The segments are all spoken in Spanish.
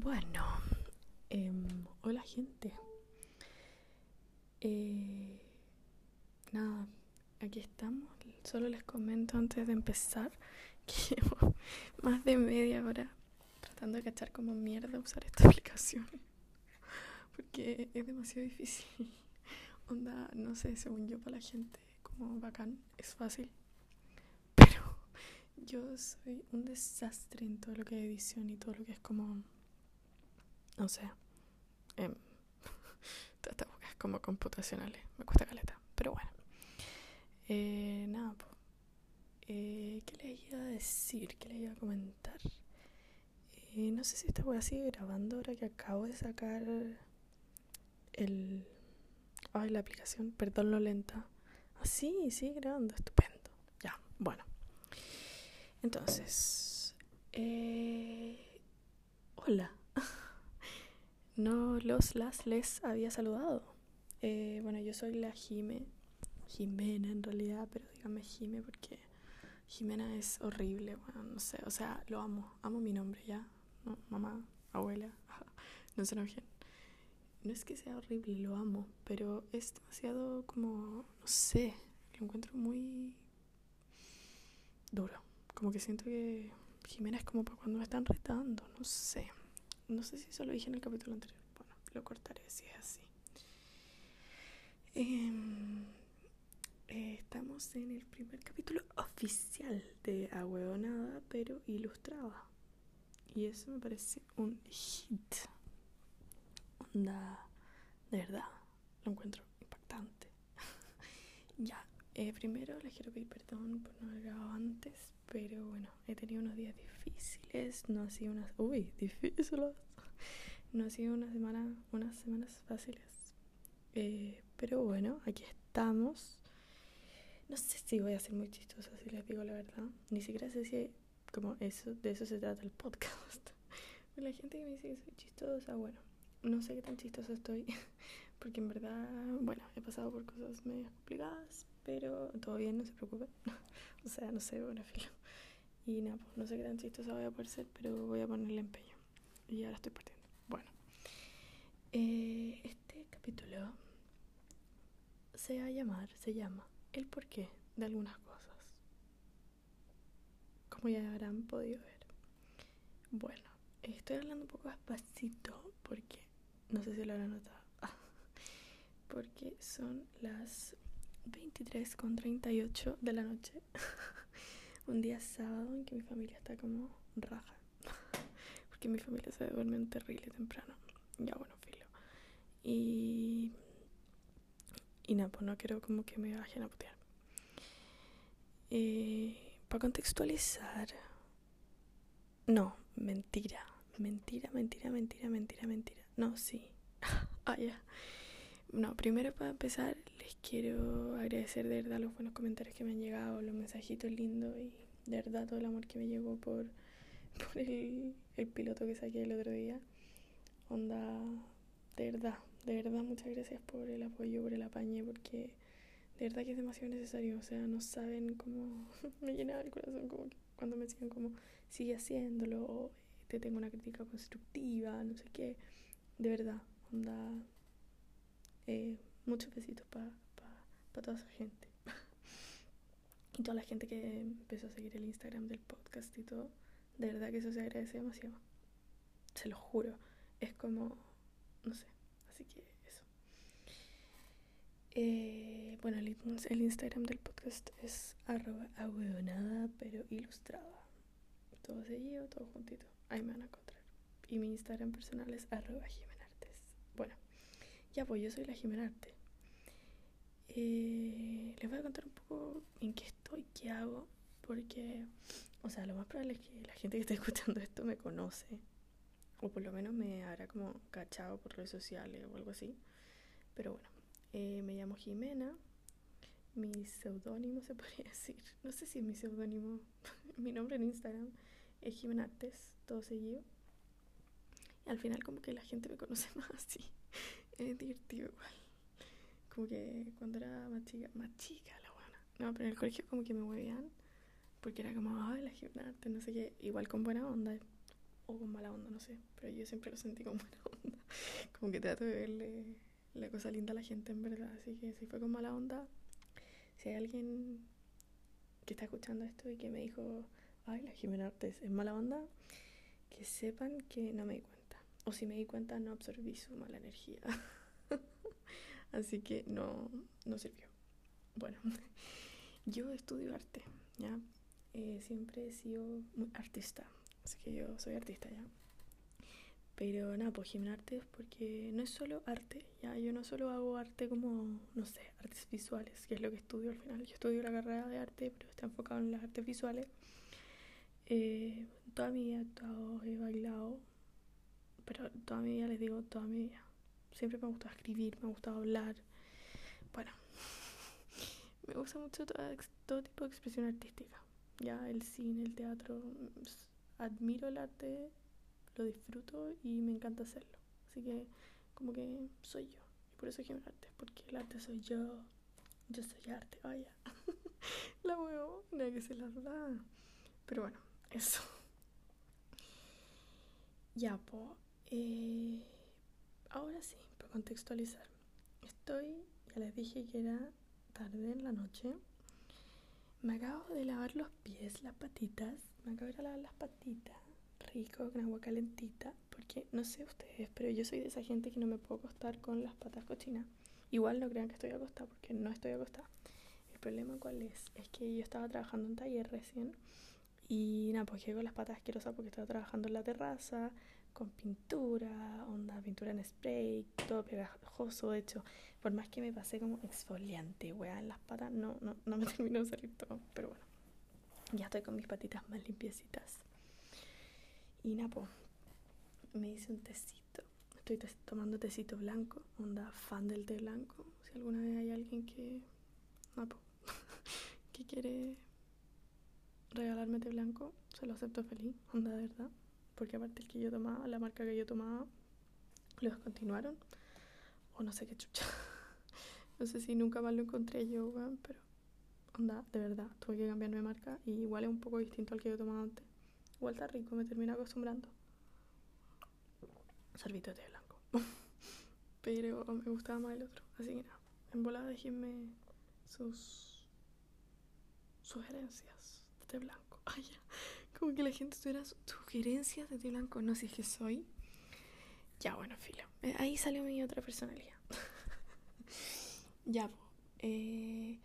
Bueno, em, hola gente. Eh, nada, aquí estamos. Solo les comento antes de empezar que llevo más de media hora tratando de cachar como mierda usar esta aplicación. Porque es demasiado difícil. Onda, no sé, según yo para la gente como bacán, es fácil. Pero yo soy un desastre en todo lo que es edición y todo lo que es como no sé, eh, estas es como computacionales, me cuesta caleta, pero bueno. Eh, nada, pues. ¿Qué le iba a decir? ¿Qué le iba a comentar? Eh, no sé si esta a seguir grabando ahora que acabo de sacar el... Ay, la aplicación, perdón lo lenta. Ah, sí, sigue grabando, estupendo. Ya, bueno. Entonces, eh... hola no los las les había saludado. Eh, bueno, yo soy la Jime, Jimena en realidad, pero dígame Jime porque Jimena es horrible, bueno, no sé, o sea, lo amo, amo mi nombre ya, no, mamá, abuela, no se enojen. No es que sea horrible, lo amo, pero es demasiado como, no sé, lo encuentro muy duro. Como que siento que Jimena es como para cuando me están retando, no sé. No sé si eso lo dije en el capítulo anterior. Bueno, lo cortaré si es así. Em, eh, estamos en el primer capítulo oficial de Ahueonada, pero ilustrada. Y eso me parece un hit. Onda, de verdad, lo encuentro impactante. ya, eh, primero les quiero pedir perdón por no haber grabado antes, pero bueno, he tenido unos días difíciles, no ha sido unas... Uy, difíciles. No ha sido una semana, unas semanas fáciles. Eh, pero bueno, aquí estamos. No sé si voy a ser muy chistosa, si les digo la verdad. Ni siquiera sé si como eso, de eso se trata el podcast. La gente que me dice que soy chistosa, bueno, no sé qué tan chistosa estoy. Porque en verdad, bueno, he pasado por cosas medio complicadas, pero todo bien, no se preocupen. o sea, no sé, bueno, filo. Y nada, pues no sé qué tan chistosa voy a poder ser, pero voy a ponerle empeño. Y ahora estoy partiendo. Bueno, eh, este capítulo se va a llamar, se llama El porqué de algunas cosas. Como ya habrán podido ver. Bueno, estoy hablando un poco despacito porque no sé si lo habrán notado. porque son las 23.38 de la noche. un día sábado en que mi familia está como raja. porque mi familia se duerme terrible temprano. Ya bueno, filo. Y... Y nada, pues no quiero como que me vayan a putear. Eh, para contextualizar... No, mentira. Mentira, mentira, mentira, mentira, mentira. No, sí. ah, ya. No, primero para empezar les quiero agradecer de verdad los buenos comentarios que me han llegado, los mensajitos lindos y de verdad todo el amor que me llegó por, por el, el piloto que saqué el otro día. Onda, de verdad, de verdad muchas gracias por el apoyo, por el apañe, porque de verdad que es demasiado necesario. O sea, no saben cómo me llenaba el corazón como cuando me decían como sigue haciéndolo o te tengo una crítica constructiva, no sé qué. De verdad, onda, eh, muchos besitos para pa, toda esa gente. y toda la gente que empezó a seguir el Instagram del podcast y todo. De verdad que eso se agradece demasiado. Se lo juro. Es como, no sé. Así que eso. Eh, bueno, el, el, Instagram del podcast es arroba pero ilustrada. Todo seguido, todo juntito. Ahí me van a encontrar. Y mi Instagram personal es arroba Bueno. Ya, pues yo soy la Jimenarte. Eh, les voy a contar un poco en qué estoy, qué hago, porque, o sea, lo más probable es que la gente que esté escuchando esto me conoce, o por lo menos me habrá como cachado por redes sociales o algo así. Pero bueno, eh, me llamo Jimena, mi seudónimo se podría decir, no sé si es mi seudónimo, mi nombre en Instagram es Jimenartes, todo seguido. Y al final como que la gente me conoce más así es divertido igual. Como que cuando era más chica, más chica la buena. No, pero en el colegio como que me huevían porque era como, ay, la gimnasta, no sé qué, igual con buena onda. o con mala onda, no sé. Pero yo siempre lo sentí con buena onda. Como que trato de verle la cosa linda a la gente, en verdad. Así que si fue con mala onda, si hay alguien que está escuchando esto y que me dijo, ay, la Jimena es mala onda, que sepan que no me di cuenta. O si me di cuenta, no absorbí su mala energía. Así que no, no sirvió. Bueno, yo estudio arte, ¿ya? Eh, siempre he sido muy artista. Así que yo soy artista, ¿ya? Pero nada, pues Artes porque no es solo arte, ya yo no solo hago arte como, no sé, artes visuales, que es lo que estudio al final. Yo estudio la carrera de arte, pero está enfocado en las artes visuales. Eh, toda mi vida he actuado, he bailado, pero toda mi vida les digo, toda mi vida. Siempre me ha gustado escribir, me ha gustado hablar. Bueno, me gusta mucho todo, tipo de expresión artística. Ya el cine, el teatro, admiro el arte lo disfruto y me encanta hacerlo. Así que como que soy yo. Y por eso quiero arte, porque el arte soy yo. Yo soy arte, vaya. la huevo, no que se la da. Pero bueno, eso. Ya, pues. Eh, ahora sí, para contextualizar. Estoy, ya les dije que era tarde en la noche. Me acabo de lavar los pies, las patitas. Me acabo de lavar las patitas rico con agua calentita, porque no sé ustedes, pero yo soy de esa gente que no me puedo acostar con las patas cochinas. Igual no crean que estoy acostada, porque no estoy acostada. El problema cuál es, es que yo estaba trabajando en taller recién y nada, pues llego con las patas asquerosas porque estaba trabajando en la terraza con pintura, onda, pintura en spray, todo pegajoso. De hecho, por más que me pasé como exfoliante, weá, en las patas, no, no, no me terminó de salir todo. Pero bueno, ya estoy con mis patitas más limpiecitas. Y Napo, me hice un tecito. Estoy tomando tecito blanco, onda fan del té blanco. Si alguna vez hay alguien que, Napo, que quiere regalarme té blanco, se lo acepto feliz, onda de verdad. Porque aparte el que yo tomaba, la marca que yo tomaba, lo descontinuaron. O no sé qué chucha. no sé si nunca más lo encontré yo, pero onda, de verdad, tuve que cambiarme de marca y igual es un poco distinto al que yo tomaba antes. Igual está rico, me termina acostumbrando. Sorbito de té blanco. Pero me gustaba más el otro. Así que nada, en volada déjenme sus sugerencias de té blanco. Ay, ya. Como que la gente tuviera sugerencias de té blanco. No sé si es que soy. Ya, bueno, filo. Eh, ahí salió mi otra personalidad. ya, eh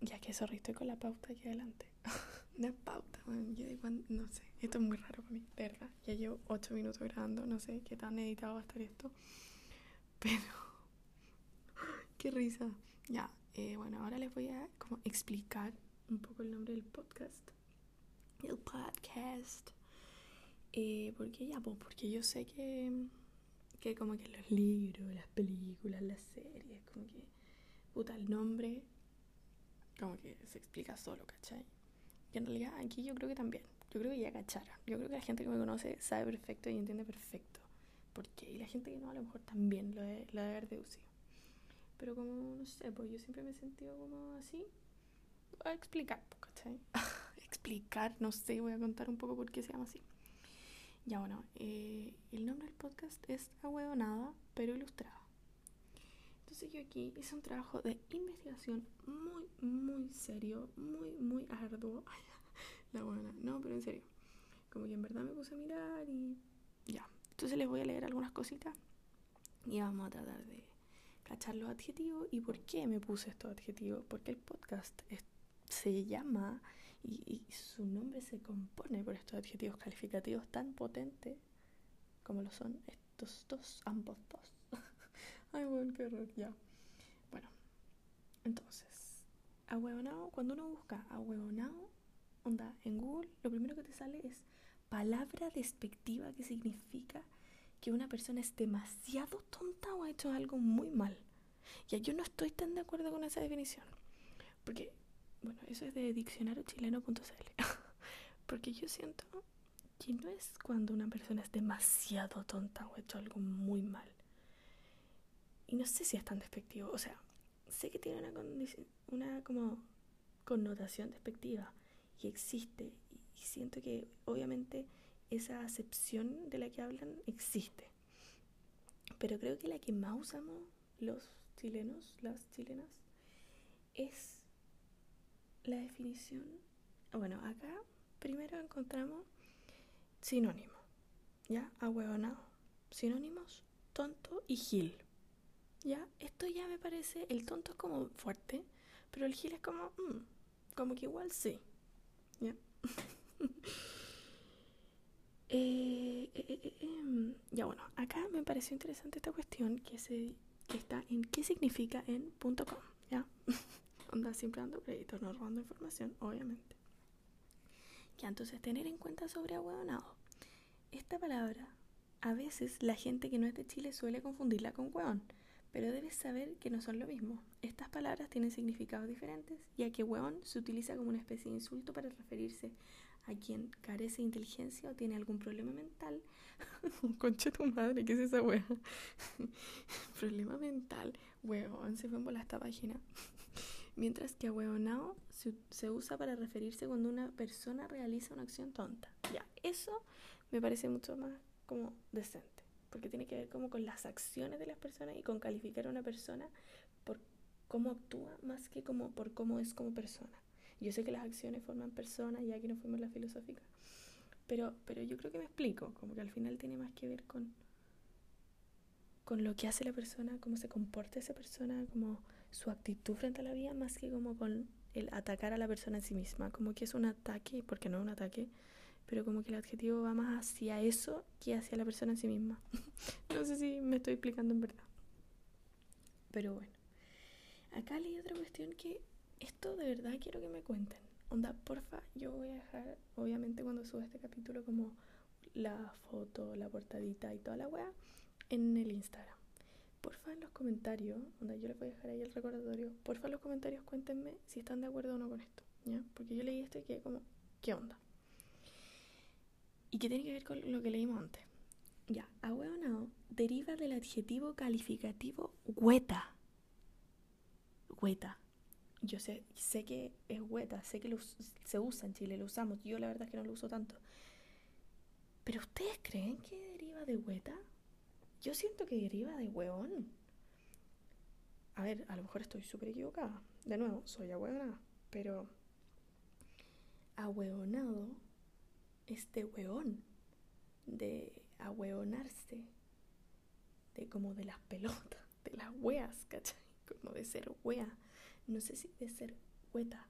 ya que sorry, estoy con la pauta aquí adelante. Una pauta, yo no sé, esto es muy raro para mí, de verdad. Ya llevo 8 minutos grabando, no sé qué tan editado va a estar esto. Pero, qué risa. Ya, eh, bueno, ahora les voy a como explicar un poco el nombre del podcast. El podcast. Eh, porque ya, pues, porque yo sé que, que como que los libros, las películas, las series, como que, puta, el nombre como que se explica solo, ¿cachai? Y en realidad aquí yo creo que también. Yo creo que ya cachara. Yo creo que la gente que me conoce sabe perfecto y entiende perfecto. por qué. y la gente que no, a lo mejor también lo de, lo de haber deducido. Pero como, no sé, pues yo siempre me he sentido como así. a explicar, ¿cachai? explicar, no sé, voy a contar un poco por qué se llama así. Ya bueno, eh, el nombre del podcast es Ahueonada, pero ilustrada. Entonces yo aquí hice un trabajo de investigación muy, muy serio, muy, muy arduo. La buena, no, pero en serio. Como que en verdad me puse a mirar y ya. Entonces les voy a leer algunas cositas y vamos a tratar de cachar los adjetivos y por qué me puse estos adjetivos. Porque el podcast se llama y, y, su nombre se compone por estos adjetivos calificativos tan potentes como lo son estos dos, ambos dos. Ay, bueno, qué horror, ya. Bueno, entonces, ahueonado, cuando uno busca ahueonado, onda, en Google, lo primero que te sale es palabra despectiva que significa que una persona es demasiado tonta o ha hecho algo muy mal. Ya yo no estoy tan de acuerdo con esa definición. Porque, bueno, eso es de diccionariochileno.cl. porque yo siento que no es cuando una persona es demasiado tonta o ha hecho algo muy mal. Y no sé si es tan despectivo. O sea, sé que tiene una, una como connotación despectiva. y existe. Y siento que obviamente esa acepción de la que hablan existe. Pero creo que la que más usamos los chilenos, las chilenas, es la definición. Bueno, acá primero encontramos sinónimo, ¿ya? Ahueonado. Sinónimos, tonto y gil. ¿Ya? Esto ya me parece, el tonto es como fuerte, pero el gil es como, mm, como que igual sí. ¿Ya? Eh, eh, eh, em, ya bueno, acá me pareció interesante esta cuestión que, se, está en qué significa en .com, ¿ya? Onda siempre dando créditos, no robando información, obviamente. Ya, entonces tener en cuenta sobre ahueonado. Esta palabra, a veces la gente que no es de Chile suele confundirla con hueón, pero debes saber que no son lo mismo. Estas palabras tienen significados diferentes, ya que hueón se utiliza como una especie de insulto para referirse a quien carece de inteligencia o tiene algún problema mental. Concha tu madre, ¿qué es esa wea? problema mental. Weón, se fue en bola esta página. Mientras que ahueonao se, se usa para referirse cuando una persona realiza una acción tonta. Ya, eso me parece mucho más como decente. Porque tiene que ver como con las acciones de las personas y con calificar a una persona por cómo actúa más que como por cómo es como persona. Yo sé que las acciones forman personas, ya que no fuimos la filosófica, pero, pero yo creo que me explico, como que al final tiene más que ver con, con lo que hace la persona, cómo se comporta esa persona, como su actitud frente a la vida, más que como con el atacar a la persona en sí misma, como que es un ataque, porque no es un ataque, pero como que el adjetivo va más hacia eso que hacia la persona en sí misma. no sé si me estoy explicando en verdad. Pero bueno, acá leí otra cuestión que esto de verdad quiero que me cuenten. Onda, porfa, yo voy a dejar, obviamente cuando suba este capítulo, como la foto, la portadita y toda la weá en el Instagram. Porfa en los comentarios, onda, yo les voy a dejar ahí el recordatorio. Porfa en los comentarios cuéntenme si están de acuerdo o no con esto, ¿ya? Porque yo leí esto y quedé como, ¿qué onda? ¿Y qué tiene que ver con lo que leímos antes? Ya, ahueonado deriva del adjetivo calificativo hueta. Hueta yo sé, sé que es hueta, sé que lo, se usa en Chile, lo usamos. Yo la verdad es que no lo uso tanto. Pero ¿ustedes creen que deriva de hueta? Yo siento que deriva de hueón. A ver, a lo mejor estoy súper equivocada. De nuevo, soy ahueonada. Pero ahueonado es de hueón. De ahueonarse. De como de las pelotas, de las hueas, ¿cachai? Como de ser huea no sé si de ser hueta.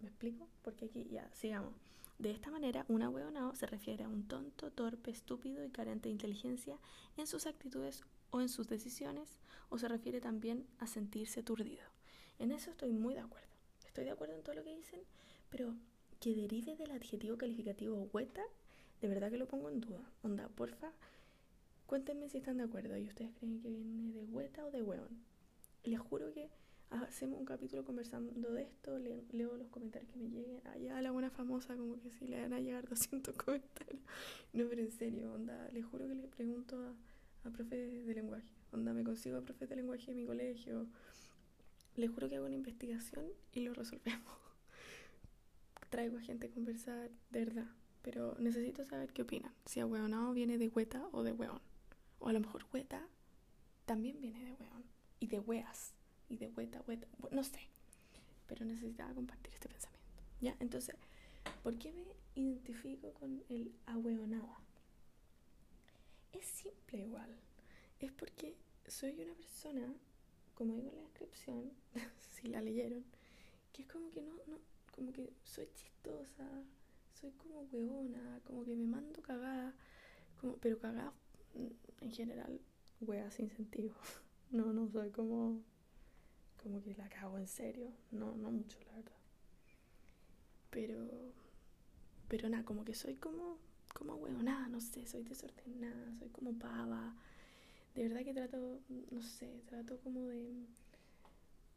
¿Me explico? Porque aquí ya, sigamos. De esta manera, un ahueonado se refiere a un tonto, torpe, estúpido y carente de inteligencia en sus actitudes o en sus decisiones, o se refiere también a sentirse aturdido. En eso estoy muy de acuerdo. Estoy de acuerdo en todo lo que dicen, pero que derive del adjetivo calificativo hueta, de verdad que lo pongo en duda. Onda, porfa, cuéntenme si están de acuerdo y ustedes creen que viene de hueta o de hueón. Les juro que hacemos un capítulo conversando de esto, leo, los comentarios que me lleguen. Allá la buena famosa, como que si le van a llegar 200 comentarios. No, pero en serio, onda, les juro que le pregunto a, a profes de lenguaje. Onda, me consigo a profes de lenguaje en mi colegio. Les juro que hago una investigación y lo resolvemos. Traigo a gente a conversar, de verdad. Pero necesito saber qué opinan. Si a hueonado viene de hueta o de hueón. O a lo mejor hueta también viene de hueón. Y de hueas y de vuelta, vuelta, no sé. Pero necesitaba compartir este pensamiento. ¿Ya? Entonces, ¿por qué me identifico con el ahueonada? Es simple igual. Es porque soy una persona, como digo en la descripción, si la leyeron, que es como que no, no, como que soy chistosa, soy como hueona, como que me mando cagada, como, pero cagada mm, en general, hueá sin sentido. No, no soy como como que la cago en serio. No, no mucho, la verdad. Pero, pero nada, como que soy como, como nada no sé, soy desordenada, soy como pava. De verdad que trato, no sé, trato como de,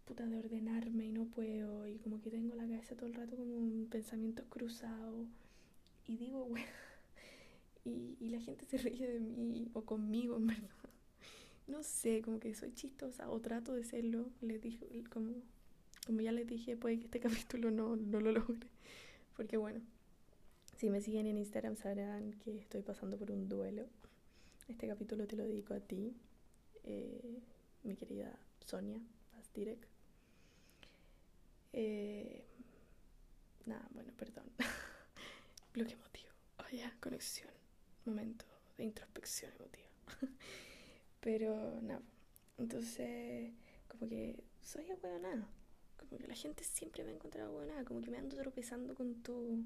puta, de ordenarme y no puedo. Y como que tengo la cabeza todo el rato como pensamientos cruzados. Y digo, weón, y, y la gente se ríe de mí o conmigo, en verdad no sé, como que soy chistosa o trato de serlo. Les dije, como, como ya les dije, puede que este capítulo no, no lo logre. Porque bueno, si me siguen en Instagram sabrán que estoy pasando por un duelo. Este capítulo te lo dedico a ti, eh, mi querida Sonia Astirek. Eh, nada, bueno, perdón. Bloque emotivo. Oh, ya, conexión. Momento de introspección emotiva. Pero nada, entonces, como que soy nada Como que la gente siempre me ha encontrado nada Como que me ando tropezando con todo.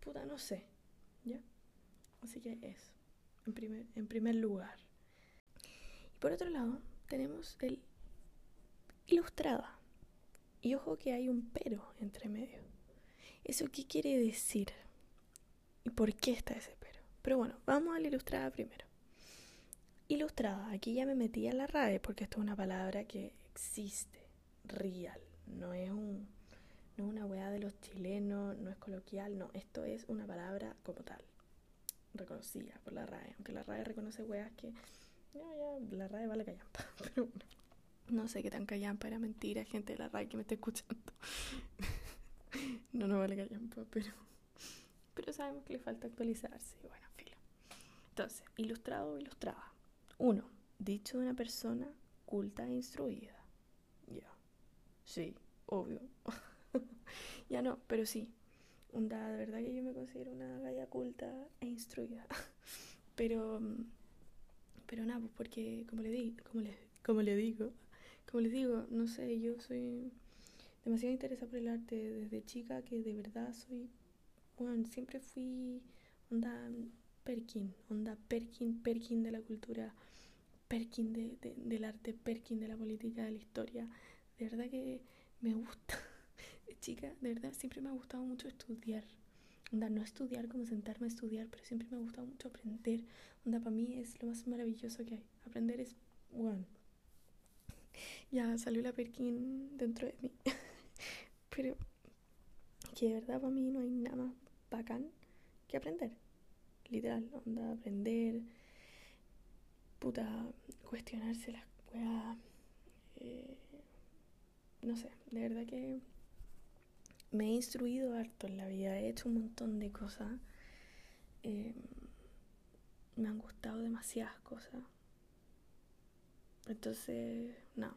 Puta, no sé. ¿Ya? Así que eso. En primer, en primer lugar. Y por otro lado, tenemos el ilustrada. Y ojo que hay un pero entre medio. ¿Eso qué quiere decir? ¿Y por qué está ese pero? Pero bueno, vamos a la ilustrada primero. Ilustrada, aquí ya me metí a la RAE porque esto es una palabra que existe, real, no es un no es una weá de los chilenos, no es coloquial, no, esto es una palabra como tal, reconocida por la RAE, aunque la RAE reconoce weas que ya, ya, la RAE vale callampa, pero bueno, no sé qué tan callampa era mentira, gente de la RAE que me está escuchando. no, no vale callampa, pero pero sabemos que le falta actualizarse. Bueno, filo. Entonces, ilustrado o ilustrada. Uno, dicho de una persona culta e instruida. Ya. Sí, obvio. ya no, pero sí. Onda, de verdad que yo me considero una galla culta e instruida. pero, pero nada, pues porque como le, di, como, le, como le digo, como les digo, no sé, yo soy demasiado interesada por el arte desde chica que de verdad soy bueno, siempre fui onda Perkin, onda Perkin, Perkin de la cultura, Perkin de, del arte, Perkin de la política, de la historia. De verdad que me gusta. chica, de verdad siempre me ha gustado mucho estudiar. Onda, no estudiar como sentarme a estudiar, pero siempre me ha gustado mucho aprender. Onda, para mí es lo más maravilloso que hay. Aprender es, bueno, ya salió la Perkin dentro de mí. pero que de verdad para mí no hay nada más bacán que aprender. Literal, onda, aprender, puta, cuestionarse las weas. Eh, no sé, de verdad que me he instruido harto en la vida, he hecho un montón de cosas. Eh, me han gustado demasiadas cosas. Entonces, no,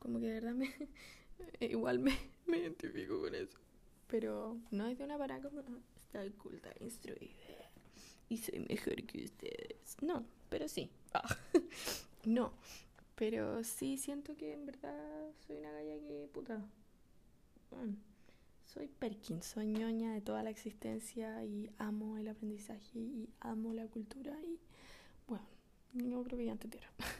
como que de verdad me, igual me, me identifico con eso. Pero no es de una para como, soy culta, instruida y soy mejor que ustedes. No, pero sí. Ah. no, pero sí siento que en verdad soy una galla que puta. soy Perkin, soy ñoña de toda la existencia y amo el aprendizaje y amo la cultura y bueno, no creo que ya te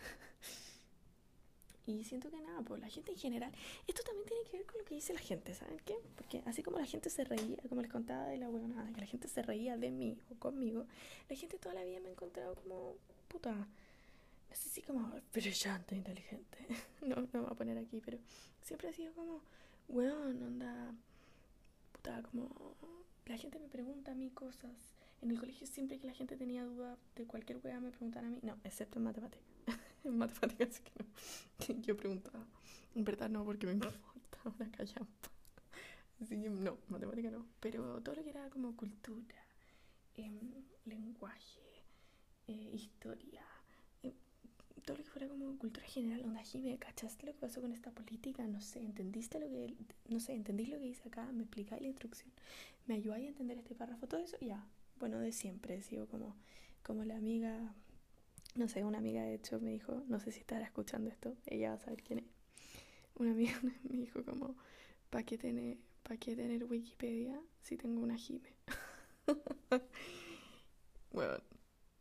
Y siento que nada, pues la gente en general, esto también tiene que ver con lo que dice la gente, ¿saben qué? Porque así como la gente se reía, como les contaba de la nada que la gente se reía de mí o conmigo, la gente toda la vida me ha encontrado como, puta, no sé si como brillante, inteligente, no, no me voy a poner aquí, pero siempre ha sido como, weón, onda, puta, como, la gente me pregunta a mí cosas. En el colegio siempre que la gente tenía duda de cualquier weá me preguntaban a mí, no, excepto en matemáticas en matemáticas que no. Yo preguntaba, en verdad no, porque me importa una callampa. Así que no, matemática no. Pero todo lo que era como cultura, em, lenguaje, eh, historia, em, todo lo que fuera como cultura general, onda Jime, ¿cachaste lo que pasó con esta política? No sé, ¿entendiste lo que, no sé, entendí lo que dice acá? ¿Me explicáis la instrucción? ¿Me ayudáis a entender este párrafo? Todo eso, ya, bueno, de siempre, sigo como, como la amiga no sé, una amiga de hecho me dijo, no sé si estará escuchando esto, ella va a saber quién es. Una amiga me dijo como, ¿para qué tener, qué tener Wikipedia si tengo una Gime? bueno,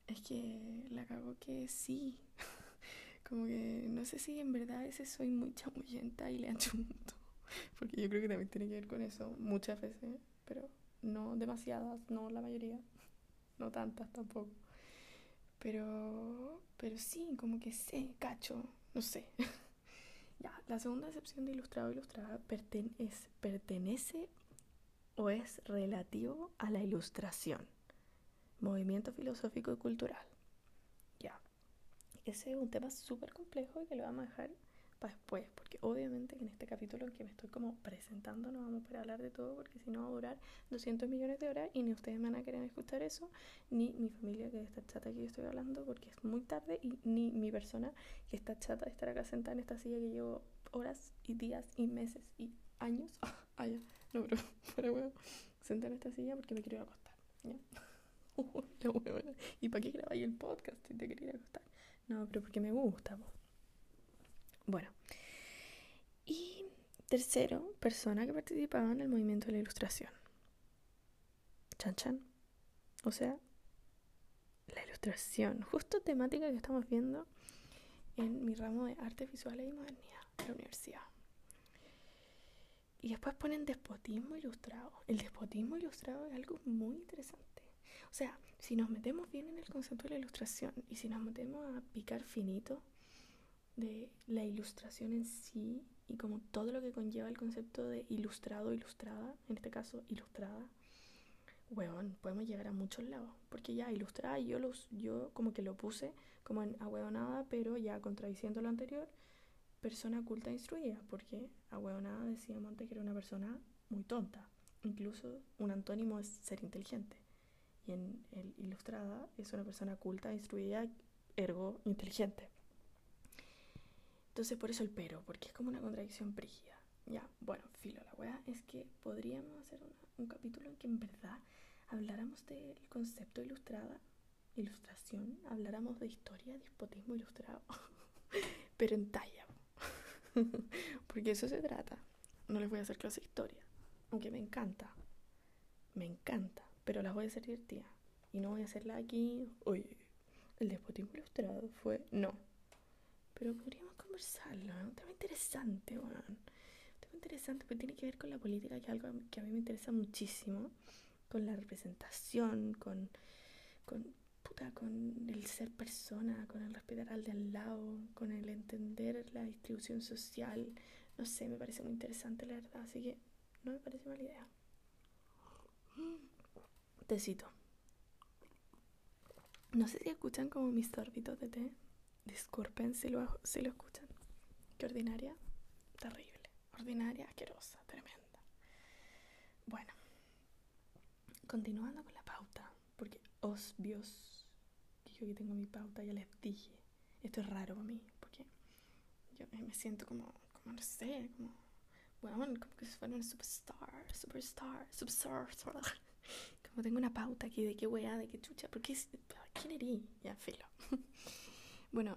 es que la cago que sí. como que no sé si en verdad ese soy muy chamullenta y le mucho Porque yo creo que también tiene que ver con eso muchas veces, pero no demasiadas, no la mayoría, no tantas tampoco. Pero, pero sí, como que sé, cacho, no sé. ya, la segunda excepción de ilustrado ilustrada pertenece, pertenece o es relativo a la ilustración, movimiento filosófico y cultural. Ya, ese es un tema súper complejo y que lo vamos a dejar para después, porque obviamente en este capítulo en que me estoy como presentando no vamos a poder hablar de todo, porque si no va a durar 200 millones de horas y ni ustedes me van a querer escuchar eso, ni mi familia que está chata que yo estoy hablando, porque es muy tarde, y ni mi persona que está chata de estar acá sentada en esta silla que llevo horas y días y meses y años. Ah, ya, no, pero fuera huevo, sentada en esta silla porque me quiero ir a acostar, ¿ya? ¿Y para qué grabáis el podcast si te quería acostar? No, pero porque me gusta, bueno. Y tercero, persona que participaba en el movimiento de la ilustración. Chan chan. O sea, la ilustración. Justo temática que estamos viendo en mi ramo de arte visual y modernidad en la universidad. Y después ponen despotismo ilustrado. El despotismo ilustrado es algo muy interesante. O sea, si nos metemos bien en el concepto de la ilustración y si nos metemos a picar finito, de la ilustración en sí y como todo lo que conlleva el concepto de ilustrado, ilustrada, en este caso ilustrada, huevón, podemos llegar a muchos lados. Porque ya ilustrada, yo, los, yo como que lo puse como en ahueonada, pero ya contradiciendo lo anterior, persona culta e instruida, porque ahueonada decíamos antes que era una persona muy tonta. Incluso un antónimo es ser inteligente. Y en el ilustrada es una persona culta, instruida, ergo inteligente. Entonces por eso el pero, porque es como una contradicción brígida. Ya, bueno, filo, la weá es que podríamos hacer un capítulo en que en verdad habláramos del concepto ilustrada, ilustración, habláramos de historia, despotismo ilustrado, pero en talla. porque eso se trata. No les voy a hacer clase historia, aunque me encanta, me encanta, pero las voy a hacer divertidas. Y no voy a hacerla aquí, oye, el despotismo ilustrado fue, no. Pero podríamos conversarlo, un tema interesante, bueno. Un tema interesante porque tiene que ver con la política, que es algo que a mí me interesa muchísimo, con la representación, con, con, puta, con el ser persona, con el respetar al de al lado, con el entender la distribución social. No sé, me parece muy interesante, la verdad, así que no me parece mala idea. Tecito. No sé si escuchan como mis sorbitos de té. Disculpen si lo, si lo escuchan. Qué ordinaria, terrible. Ordinaria, asquerosa, tremenda. Bueno, continuando con la pauta, porque osbios, yo que tengo mi pauta, ya les dije. Esto es raro para mí, porque yo me siento como, como no sé, como, bueno, como que fuera un superstar, superstar, superstar. Como tengo una pauta aquí de qué weá, de qué chucha, porque ¿quién eres? Ya, filo. Bueno,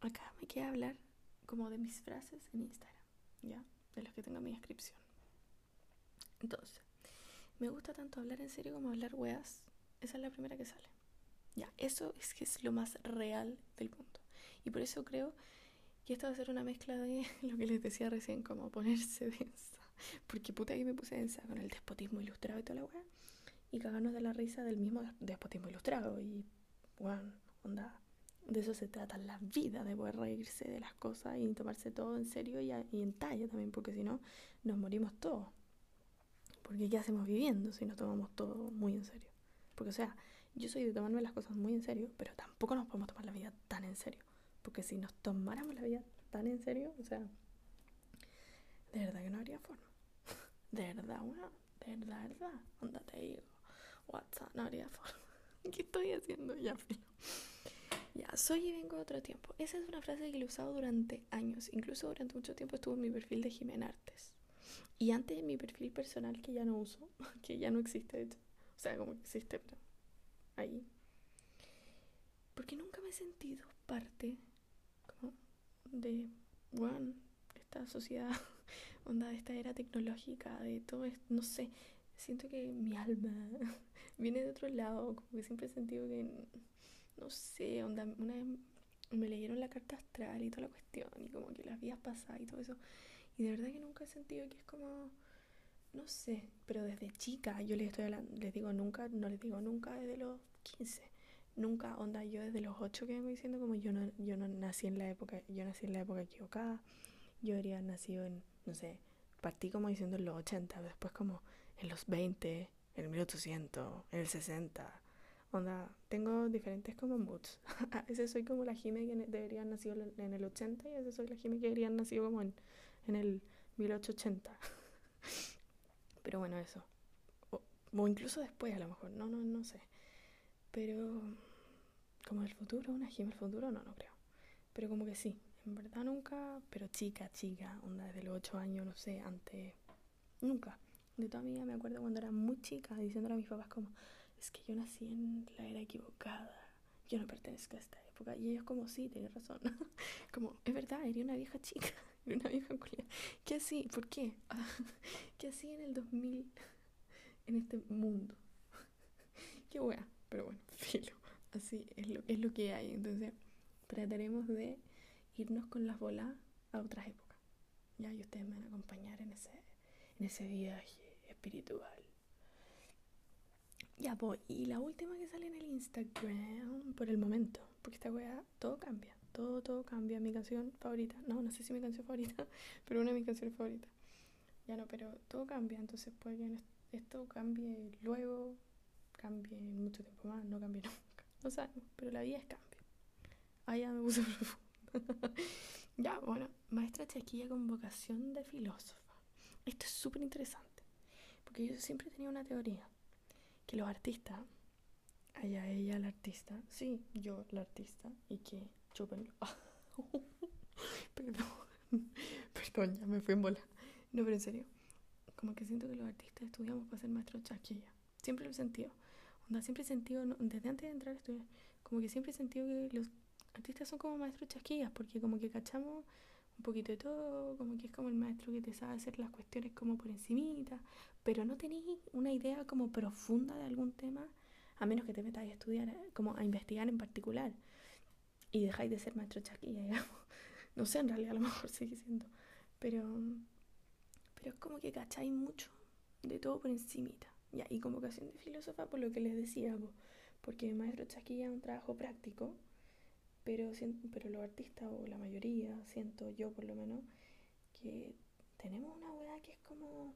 acá me queda hablar como de mis frases en Instagram, ¿ya? De los que tengo en mi descripción. Entonces, me gusta tanto hablar en serio como hablar weas. Esa es la primera que sale. Ya, eso es que es lo más real del mundo. Y por eso creo que esto va a ser una mezcla de lo que les decía recién, como ponerse densa. Porque puta que me puse densa con el despotismo ilustrado y toda la wea. Y cagarnos de la risa del mismo despotismo ilustrado. Y, bueno, onda, de eso se trata la vida, de poder reírse de las cosas y tomarse todo en serio y, en talla también, porque si no, nos morimos todos. Porque ¿qué hacemos viviendo si nos tomamos todo muy en serio? Porque, o sea, yo soy de tomarme las cosas muy en serio, pero tampoco nos podemos tomar la vida tan en serio. Porque si nos tomáramos la vida tan en serio, o sea, de verdad que no habría forma. De verdad, bueno, de verdad, de verdad. Te digo, WhatsApp, no habría forma. ¿Qué estoy haciendo ya, filo? Ya, soy y vengo de otro tiempo. Esa es una frase que he usado durante años. Incluso durante mucho tiempo estuvo en mi perfil de Jimena Artes. Y antes en mi perfil personal, que ya no uso, que ya no existe, de hecho. O sea, como existe, pero ahí. Porque nunca me he sentido parte de, bueno, esta sociedad, onda, de esta era tecnológica, de todo esto, no sé. Siento que mi alma viene de otro lado, como que siempre he sentido que no sé, onda, una vez me leyeron la carta astral y toda la cuestión, y como que las vías pasadas y todo eso. Y de verdad que nunca he sentido que es como, no sé, pero desde chica yo les estoy hablando, les digo nunca, no les digo nunca desde los 15. Nunca, onda, yo desde los 8 que vengo diciendo como yo no, yo no nací en la época, yo nací en la época equivocada. Yo habría nacido en, no sé, partí como diciendo en los 80, después como en los 20, en el 1800, en el 60 Onda, tengo diferentes como moods. a veces soy como la Jime que debería haber nacido en el 80 y a veces soy la Jime que debería haber nacido como en, en el 1880. Pero bueno, eso. O, o, incluso después a lo mejor, no, no, no sé. Pero como el futuro, una Jime el futuro, no, no creo. Pero como que sí, en verdad nunca, pero chica, chica, onda desde los 8 años, no sé, antes, nunca. De toda mi vida me acuerdo cuando era muy chica diciéndole a mis papás como, es que yo nací en la era equivocada, yo no pertenezco a esta época. Y ellos como, sí, tienes razón. como, es verdad, era una vieja chica, era una vieja culia. ¿Qué así? ¿Por qué? ¿Qué así en el 2000 en este mundo? qué wea. Pero bueno, filo. Así es lo, es lo que hay. Entonces, trataremos de irnos con las bolas a otras épocas. Ya, y ustedes me van a acompañar en ese, en ese viaje espiritual. Ya, pues, y la última que sale en el Instagram por el momento, porque esta weá, todo cambia, todo, todo cambia. Mi canción favorita, no, no sé si mi canción favorita, pero una de mis canciones favoritas. Ya no, pero todo cambia, entonces puede que esto cambie luego, cambie mucho tiempo más, no cambie nunca. No sabemos, pero la vida es cambio. Ah, ya me puse profundo. ya, bueno, maestra Chaquilla con vocación de filósofa. Esto es súper interesante, porque yo siempre tenía una teoría que los artistas, allá ella la artista, sí, yo la artista, y que chupenlo. perdón, perdón, ya me fui en bola. No, pero en serio, como que siento que los artistas estudiamos para ser maestros chaquilla. Siempre lo he sentido. Onda, siempre he sentido, desde antes de entrar a estudiar, como que siempre he sentido que los artistas son como maestros chasquillas, porque como que cachamos un poquito de todo, como que es como el maestro que te sabe hacer las cuestiones como por encimita, pero no tenéis una idea como profunda de algún tema, a menos que te metáis a estudiar, como a investigar en particular, y dejáis de ser maestro chaquilla, digamos. No sé, en realidad a lo mejor sigue siendo, pero, pero es como que cacháis mucho de todo por encimita. Ya, y convocación de filósofa, por lo que les decía, porque maestro chaquilla es un trabajo práctico, pero, pero los artistas, o la mayoría, siento yo por lo menos, que tenemos una weá que es como,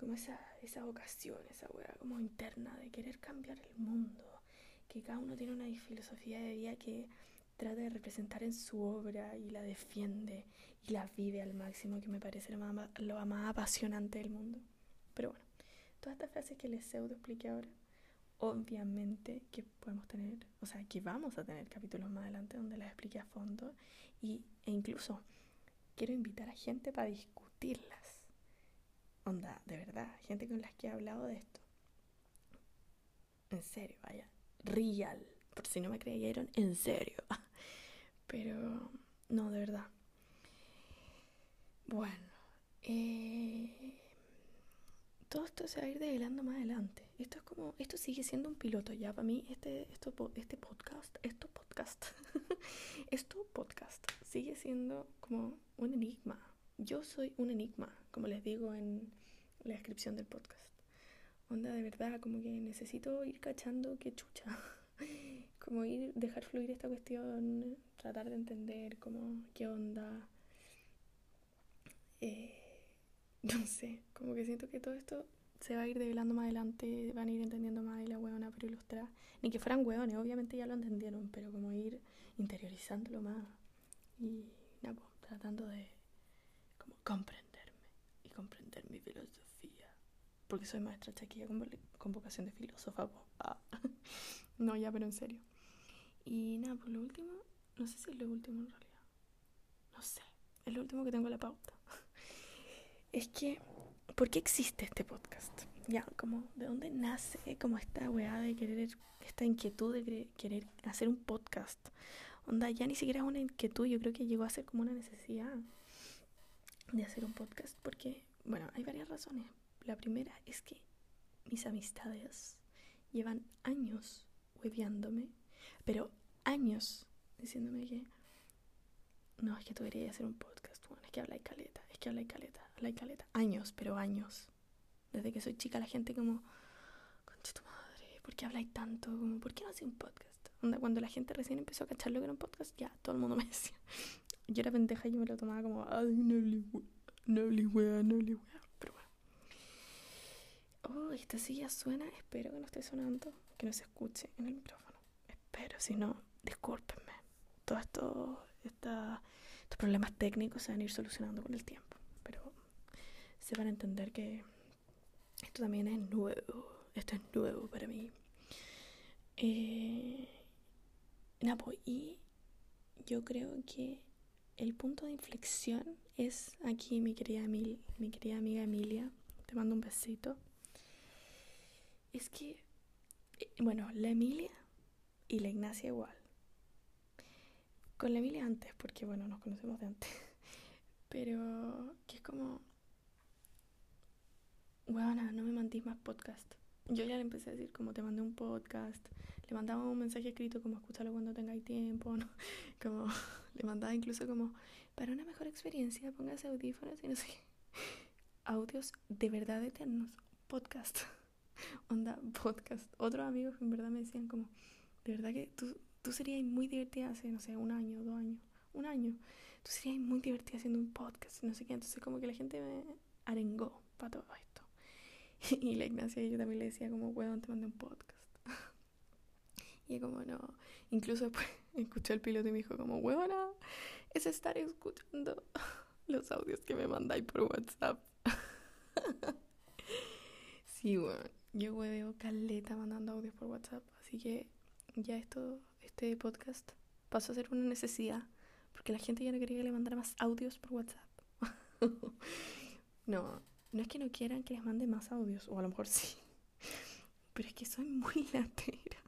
como esa, esa vocación, esa weá como interna de querer cambiar el mundo, que cada uno tiene una filosofía de vida que trata de representar en su obra y la defiende y la vive al máximo, que me parece lo más, lo más apasionante del mundo. Pero bueno, todas estas frases que les pseudo expliqué ahora obviamente que podemos tener, o sea, que vamos a tener capítulos más adelante donde las explique a fondo y, e incluso quiero invitar a gente para discutirlas. De verdad, gente con las que he hablado de esto. En serio, vaya, real, por si no me creyeron, en serio. Pero, no, de verdad. Bueno, eh todo esto se va a ir develando más adelante. Esto es como, esto sigue siendo un piloto ya para mí. Este, esto, este podcast, esto podcast, esto podcast sigue siendo como un enigma. Yo soy un enigma, como les digo en la descripción del podcast. Onda de verdad, como que necesito ir cachando qué chucha. como ir, dejar fluir esta cuestión, tratar de entender como qué onda. Eh, no sé, como que siento que todo esto se va a ir develando más adelante, van a ir entendiendo más y la huevona pero ilustrar. Ni que fueran hueones, obviamente ya lo entendieron, pero como ir interiorizándolo más y nada, pues, tratando de como comprenderme y comprender mi filosofía. Porque soy maestra chaquilla con, vocación de filósofa. Ah. no, ya, pero en serio. Y nada, por lo último, no sé si es lo último en realidad. No sé, es lo último que tengo en la pauta es que, ¿por qué existe este podcast? Ya, como, ¿de dónde nace como esta weá de querer, esta inquietud de querer hacer un podcast? Onda, ya ni siquiera es una inquietud, yo creo que llegó a ser como una necesidad de hacer un podcast, porque, bueno, hay varias razones. La primera es que mis amistades llevan años hueviándome, pero años diciéndome que no, es que tú deberías hacer un podcast, es que habla y caleta, es que habla y caleta la caleta. Años, pero años. Desde que soy chica la gente como, concha tu madre, ¿por qué habláis tanto? Como, ¿Por qué no haces un podcast? cuando la gente recién empezó a cachar lo que era un podcast, ya todo el mundo me decía. Yo era pendeja y me lo tomaba como, ay, no le no wea, no. Oh, esta silla suena. Espero que no esté sonando. Que no se escuche en el micrófono. Espero, si no, discúlpenme. Todos esto, estos problemas técnicos se van a ir solucionando con el tiempo. Pero se van a entender que esto también es nuevo. Esto es nuevo para mí. Eh, pues, y yo creo que el punto de inflexión es aquí mi querida, mi querida amiga Emilia. Te mando un besito. Es que, eh, bueno, la Emilia y la Ignacia igual. Con la Emilia antes, porque bueno, nos conocemos de antes. Pero que es como, bueno, no me mandís más podcast. Yo ya le empecé a decir como te mandé un podcast, le mandaba un mensaje escrito como escúchalo cuando tengáis tiempo. Como le mandaba incluso como para una mejor experiencia, póngase audífonos y no sé Audios de verdad eternos, podcast. Onda, podcast. Otros amigos en verdad me decían como, de verdad que tú, tú serías muy divertida hace, no sé, un año, dos años, un año. Tú serías muy divertida haciendo un podcast, no sé qué. Entonces como que la gente me arengó para todo esto. y la Ignacia yo también le decía como, weón, te mandé un podcast. y como, no. Incluso después escuché el piloto y me dijo como, weona, es estar escuchando los audios que me mandáis por WhatsApp. sí, weón. Yo hueveo caleta mandando audios por WhatsApp. Así que ya esto, este podcast pasó a ser una necesidad. Porque la gente ya no quería que le mandara más audios por WhatsApp. no, no es que no quieran que les mande más audios, o a lo mejor sí. Pero es que soy muy latera.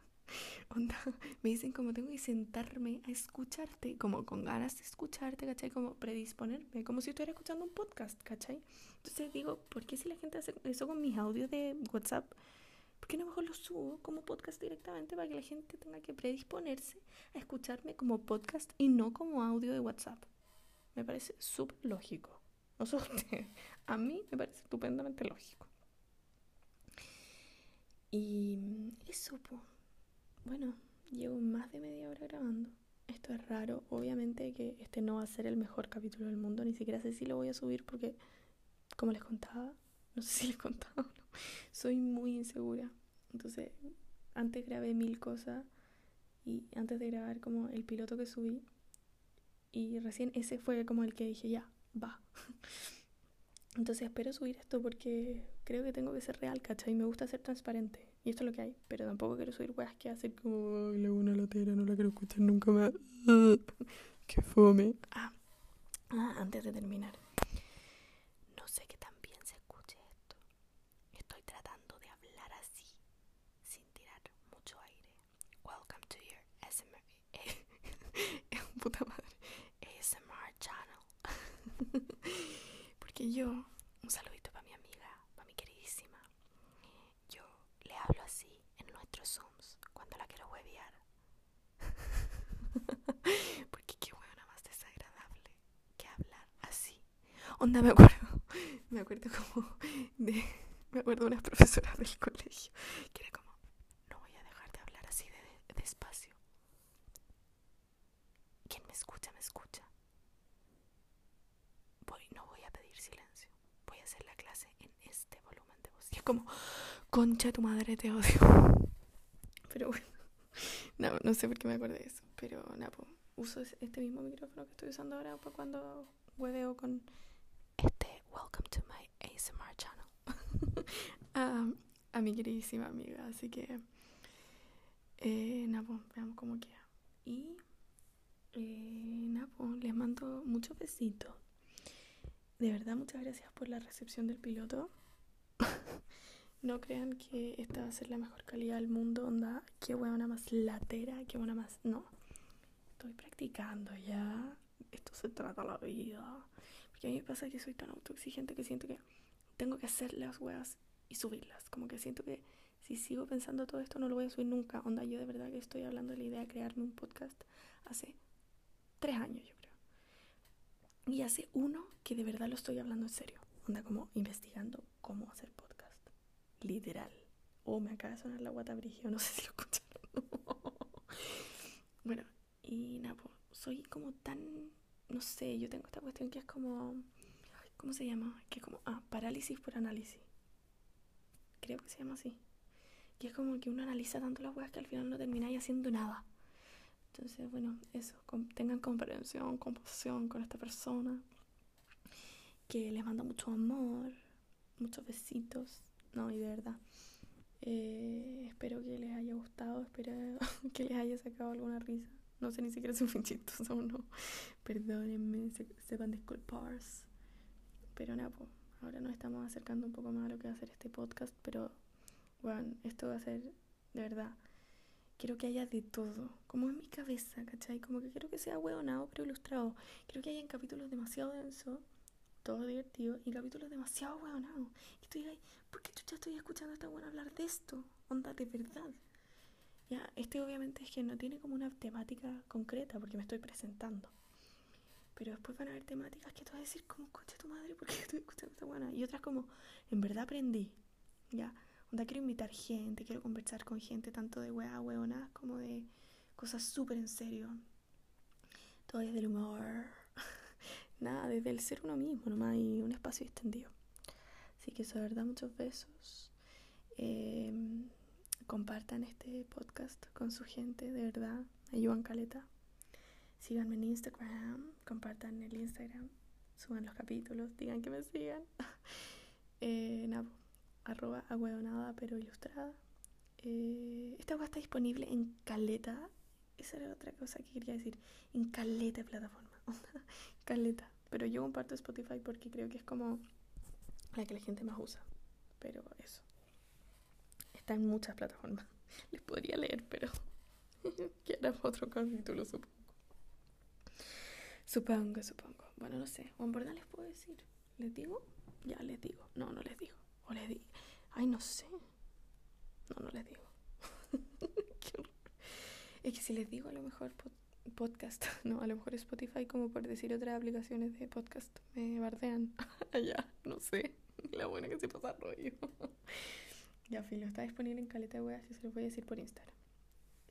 Me dicen como tengo que sentarme a escucharte, como con ganas de escucharte, ¿cachai? Como predisponerme, como si estuviera escuchando un podcast, ¿cachai? Entonces digo, ¿por qué si la gente hace eso con mis audios de WhatsApp? ¿Por qué no mejor los subo como podcast directamente para que la gente tenga que predisponerse a escucharme como podcast y no como audio de WhatsApp? Me parece súper lógico. No sé usted. A mí me parece estupendamente lógico. Y eso. Bueno, llevo más de media hora grabando. Esto es raro. Obviamente que este no va a ser el mejor capítulo del mundo. Ni siquiera sé si lo voy a subir porque, como les contaba, no sé si les contaba o no. Soy muy insegura. Entonces, antes grabé mil cosas. Y antes de grabar como el piloto que subí. Y recién ese fue como el que dije, ya, va. Entonces espero subir esto porque creo que tengo que ser real, ¿cachai? Me gusta ser transparente. Y esto es lo que hay. Pero tampoco quiero subir weas que hacen como, ay, la una latera, no la quiero escuchar nunca más. Qué fome. Ah, ah, antes de terminar. No sé que también se escuche esto. Estoy tratando de hablar así, sin tirar mucho aire. Welcome to your ASMR. Puta madre. ASMR channel. Porque yo, un saludito para mi amiga, para mi queridísima. Yo le hablo así nuestros Zooms cuando la quiero huevear. Porque qué huevona más desagradable que hablar así. Onda, me acuerdo, me acuerdo como de, me acuerdo de unas profesoras del colegio que era como, no voy a dejar de hablar así de despacio. Quien me escucha, me escucha. Voy, no voy a pedir silencio. Voy a hacer la clase en este volumen de voz. Y es como, concha de tu madre, te odio. Pero bueno, no, no sé por qué me acordé de eso. Pero nada, pues, uso este mismo micrófono que estoy usando ahora para cuando hueveo con este Welcome to my ASMR channel. a, a mi queridísima amiga. Así que, eh, nada, pues, veamos cómo queda. Y eh, nada, pues, les mando muchos besitos. De verdad, muchas gracias por la recepción del piloto. no crean que esta va a ser la mejor calidad del mundo. Onda, qué buena más latera, qué buena más. No. Estoy practicando ya. Esto se trata la vida. Porque a mí me pasa que soy tan autoexigente que siento que tengo que hacer las weas y subirlas. Como que siento que si sigo pensando todo esto no lo voy a subir nunca. Onda, yo de verdad que estoy hablando de la idea de crearme un podcast hace tres años, yo creo. Y hace uno que de verdad lo estoy hablando en serio. Onda como investigando cómo hacer podcast. Literal. Oh, me acaba de sonar la guata brigio, no sé si lo escucharon. bueno, y nada, pues, soy como tan, no sé, yo tengo esta cuestión que es como, ¿cómo se llama? Que es como, ah, parálisis por análisis. creo que se llama así. Y es como que uno analiza tanto las weas que al final no termináis haciendo nada. Entonces, bueno, eso, tengan comprensión, compasión con esta persona. Que les manda mucho amor, muchos besitos. No, y de verdad. Eh, espero que les haya gustado, espero que les haya sacado alguna risa. No sé ni siquiera si fue chistoso o no. Perdónenme, se, sepan disculpar. Pero nada, pues, ahora nos estamos acercando un poco más a lo que va a ser este podcast. Pero, bueno, esto va a ser de verdad quiero que haya de todo, como en mi cabeza, ¿cachai? Como que quiero que sea hueonado pero ilustrado. Quiero que haya capítulos demasiado densos, todo divertido, y capítulos demasiado hueonados. Y estoy ahí, ¿por qué ya estoy escuchando a esta buena hablar de esto? Onda, de verdad. Ya, este obviamente es que no tiene como una temática concreta porque me estoy presentando. Pero después van a haber temáticas que te vas a decir, como, coche tu madre, ¿por qué estoy escuchando esta buena? Y otras como, en verdad aprendí. Ya, Onda, quiero invitar gente, quiero conversar con gente tanto de weá, weonas, como de cosas súper en serio. Todo desde el humor. Nada, desde el ser uno mismo nomás y un espacio extendido. Así que eso, de verdad, muchos besos. Em, compartan este podcast con su gente, de verdad. Ayudan caleta. Síganme en Instagram, compartan el Instagram, suban los capítulos, digan que me sigan. eh, nada, arroba aguadonada pero ilustrada. Eh, esta web está disponible en caleta. Esa era otra cosa que quería decir. En caleta de plataforma. caleta. Pero yo comparto Spotify porque creo que es como la que la gente más usa. Pero eso. Está en muchas plataformas. Les podría leer, pero que otro capítulo, supongo. Supongo, supongo. Bueno, no sé. O en verdad les puedo decir. ¿Les digo? Ya les digo. No, no les digo. O les digo. Ay, no sé. No, no les digo. Es que si les digo a lo mejor podcast, no, a lo mejor Spotify como por decir otras aplicaciones de podcast me bardean. Allá, no sé. La buena que se pasa rollo. ya, filo, está disponible en caleta de weas y se los voy a decir por Instagram.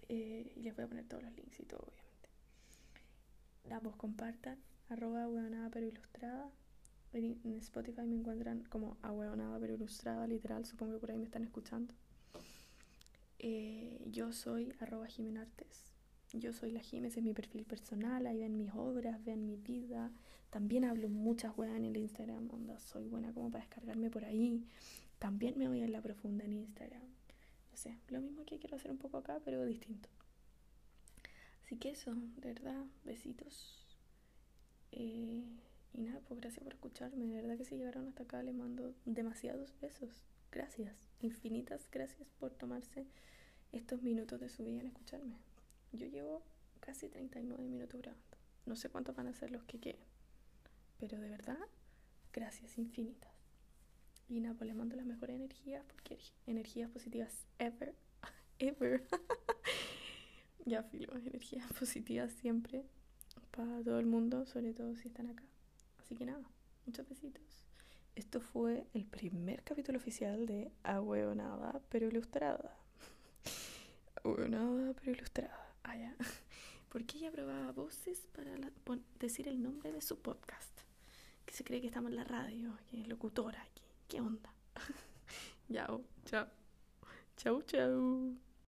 Eh, y les voy a poner todos los links y todo, obviamente. La voz compartan, arroba nada pero ilustrada en Spotify me encuentran como ahueonada pero ilustrada, literal, supongo que por ahí me están escuchando. Eh, yo soy arroba Jimenartes. Yo soy la Jiménez, es mi perfil personal, ahí ven mis obras, ven mi vida. También hablo muchas weas en el Instagram, onda, soy buena como para descargarme por ahí. También me voy en la profunda en Instagram. No sé, lo mismo que quiero hacer un poco acá, pero distinto. Así que eso, de verdad, besitos. Eh, y nada, pues gracias por escucharme. De verdad que si llegaron hasta acá les mando demasiados besos. Gracias, infinitas gracias por tomarse estos minutos de su vida en escucharme. Yo llevo casi 39 minutos grabando. No sé cuántos van a ser los que queden. Pero de verdad, gracias infinitas. Y nada, pues les mando las mejores energías, porque energías positivas ever, ever. ya filo, energías positivas siempre para todo el mundo, sobre todo si están acá. Así que nada, muchos besitos. Esto fue el primer capítulo oficial de Ahueonada pero ilustrada. Ahueonada pero ilustrada. Ah, ya. Porque ella probaba voces para decir el nombre de su podcast. Que se cree que estamos en la radio, que locutora aquí. ¿Qué onda? Chao, chao. Chau, chau.